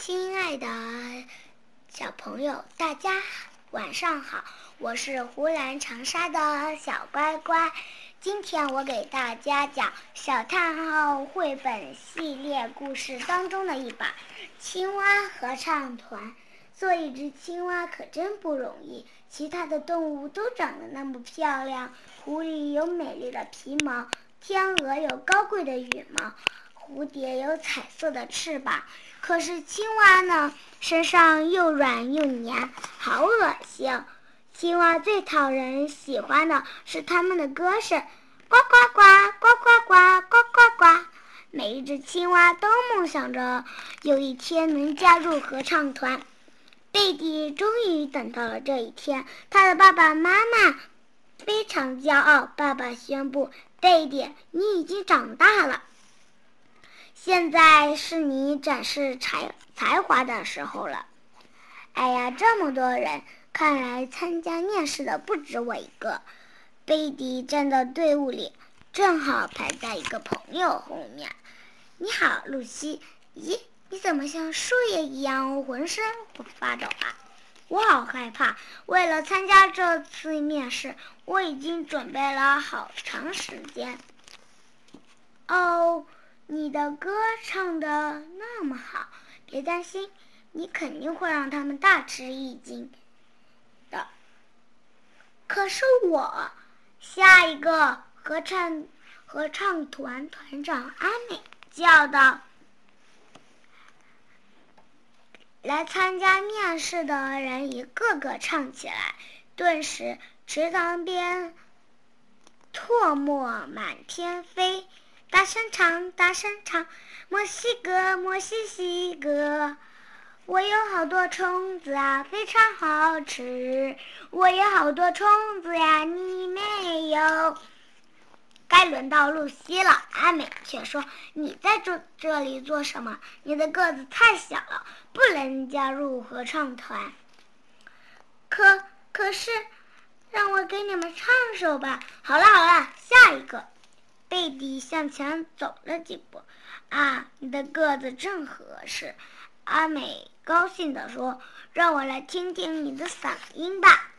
亲爱的小朋友，大家晚上好！我是湖南长沙的小乖乖。今天我给大家讲《小叹号》绘本系列故事当中的一本《青蛙合唱团》。做一只青蛙可真不容易，其他的动物都长得那么漂亮：狐狸有美丽的皮毛，天鹅有高贵的羽毛。蝴蝶有彩色的翅膀，可是青蛙呢？身上又软又黏，好恶心！青蛙最讨人喜欢的是它们的歌声，呱呱呱，呱呱呱，呱呱呱。每一只青蛙都梦想着有一天能加入合唱团。贝蒂终于等到了这一天，他的爸爸妈妈非常骄傲。爸爸宣布：“贝蒂，你已经长大了。”现在是你展示才才华的时候了。哎呀，这么多人，看来参加面试的不止我一个。贝蒂站到队伍里，正好排在一个朋友后面。你好，露西。咦，你怎么像树叶一样浑身发抖啊？我好害怕。为了参加这次面试，我已经准备了好长时间。哦。你的歌唱的那么好，别担心，你肯定会让他们大吃一惊的。可是我，下一个合唱合唱团团长阿美叫道：“来参加面试的人一个个唱起来，顿时池塘边唾沫满天飞。”大声唱，大声唱，墨西哥，墨西西哥，我有好多虫子啊，非常好吃。我有好多虫子呀，你没有。该轮到露西了，阿美却说：“你在这这里做什么？你的个子太小了，不能加入合唱团。”可可是，让我给你们唱首吧。好了好了，下一个。贝蒂向前走了几步，啊，你的个子正合适。阿美高兴地说：“让我来听听你的嗓音吧。”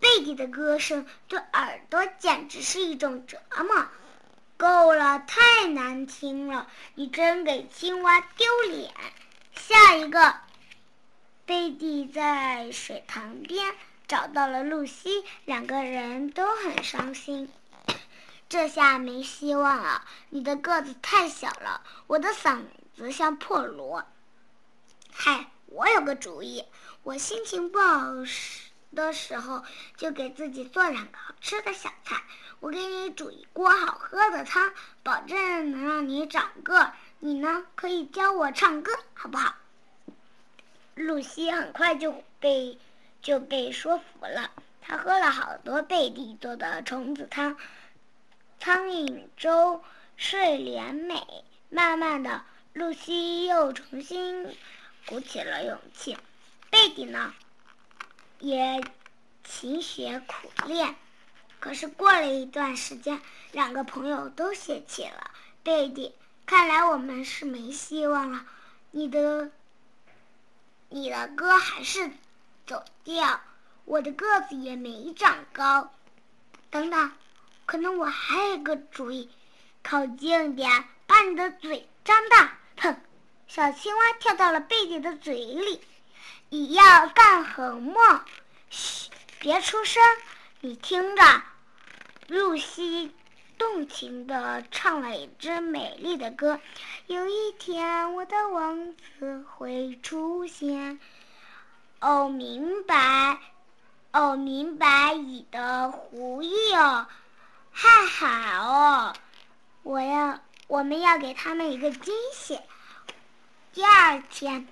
贝蒂的歌声对耳朵简直是一种折磨。够了，太难听了！你真给青蛙丢脸。下一个，贝蒂在水塘边找到了露西，两个人都很伤心。这下没希望了，你的个子太小了，我的嗓子像破锣。嗨，我有个主意，我心情不好的时候，就给自己做两个好吃的小菜。我给你煮一锅好喝的汤，保证能让你长个。你呢，可以教我唱歌，好不好？露西很快就被就被说服了，她喝了好多贝蒂做的虫子汤。苍蝇粥睡莲美，慢慢的，露西又重新鼓起了勇气。贝蒂呢，也勤学苦练。可是过了一段时间，两个朋友都泄气了。贝蒂，看来我们是没希望了。你的，你的歌还是走调，我的个子也没长高。等等。可能我还有个主意，靠近点，把你的嘴张大。哼！小青蛙跳到了贝蒂的嘴里。你要干什么？嘘，别出声。你听着，露西动情地唱了一支美丽的歌。有一天，我的王子会出现。哦，明白。哦，明白你的狐意哦。太好哦！我要，我们要给他们一个惊喜。第二天，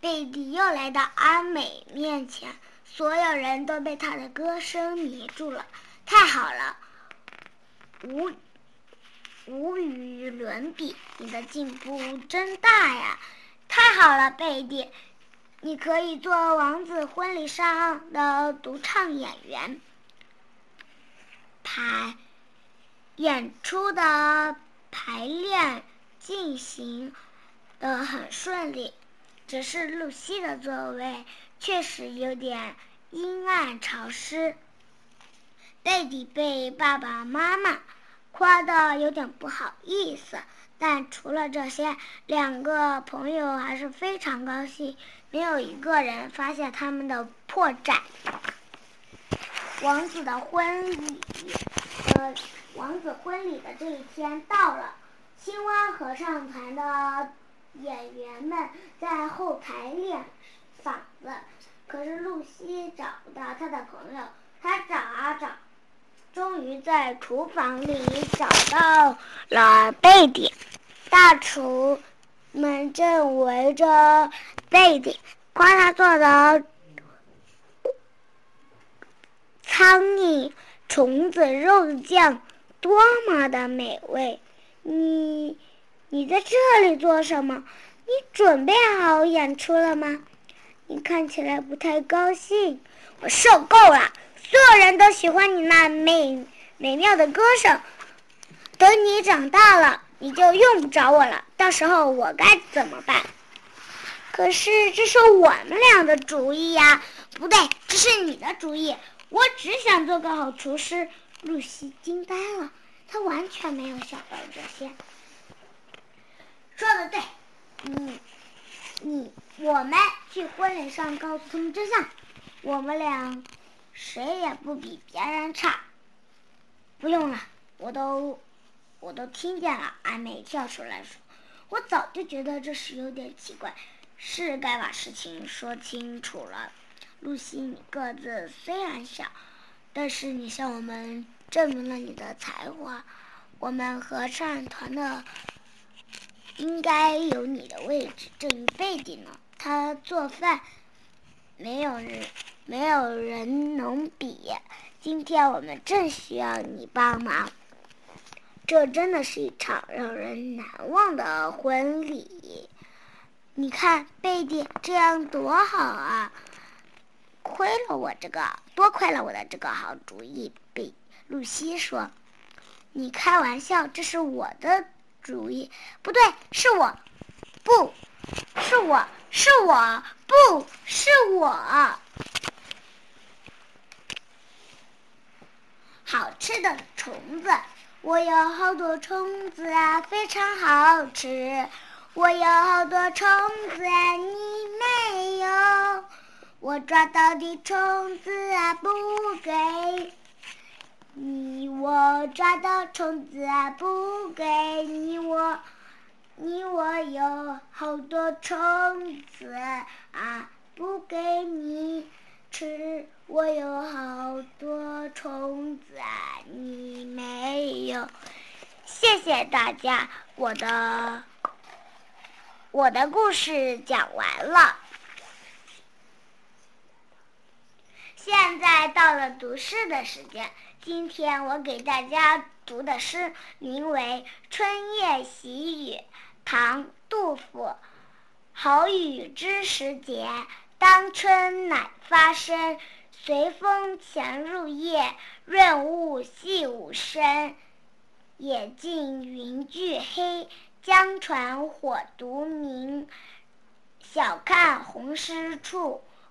贝蒂又来到阿美面前，所有人都被他的歌声迷住了。太好了，无无与伦比，你的进步真大呀！太好了，贝蒂，你可以做王子婚礼上的独唱演员。排演出的排练进行，的很顺利。只是露西的座位确实有点阴暗潮湿。贝蒂被爸爸妈妈夸的有点不好意思，但除了这些，两个朋友还是非常高兴，没有一个人发现他们的破绽。王子的婚礼，王子婚礼的这一天到了，青蛙合唱团的演员们在后台练嗓子，可是露西找不到她的朋友，她找啊找。终于在厨房里找到了贝蒂，大厨们正围着贝蒂，夸他做的苍蝇虫子肉酱多么的美味！你，你在这里做什么？你准备好演出了吗？你看起来不太高兴。我受够了。所有人都喜欢你那美美妙的歌声。等你长大了，你就用不着我了。到时候我该怎么办？可是这是我们俩的主意呀！不对，这是你的主意。我只想做个好厨师。露西惊呆了，她完全没有想到这些。说的对，你你，我们去婚礼上告诉他们真相。我们俩。谁也不比别人差。不用了，我都，我都听见了。阿美跳出来说：“我早就觉得这事有点奇怪，是该把事情说清楚了。”露西，你个子虽然小，但是你向我们证明了你的才华。我们合唱团的应该有你的位置。至于贝蒂呢，他做饭，没有人。没有人能比。今天我们正需要你帮忙。这真的是一场让人难忘的婚礼。你看，贝蒂，这样多好啊！亏了我这个，多亏了我的这个好主意。比露西说：“你开玩笑，这是我的主意。不对，是我，不是我，是我，不是我。”好吃的虫子，我有好多虫子啊，非常好吃。我有好多虫子啊，你没有。我抓到的虫子啊，不给你。我抓到虫子啊，不给你。我，你我有好多虫子啊，不给你。吃，我有好多虫子啊，你没有。谢谢大家，我的我的故事讲完了。现在到了读诗的时间，今天我给大家读的诗名为《春夜喜雨》，唐·杜甫。好雨知时节。当春乃发生，随风潜入夜，润物细无声。野径云俱黑，江船火独明。晓看红湿处，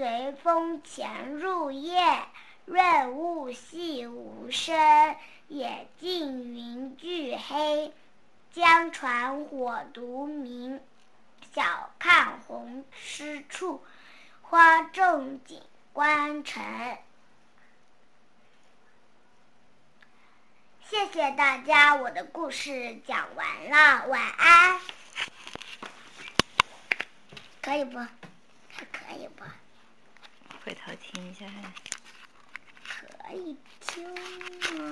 随风潜入夜，润物细无声。野径云俱黑，江船火独明。晓看红湿处，花重锦官城。谢谢大家，我的故事讲完了，晚安。可以不？还可以不？回头听一下。可以听吗？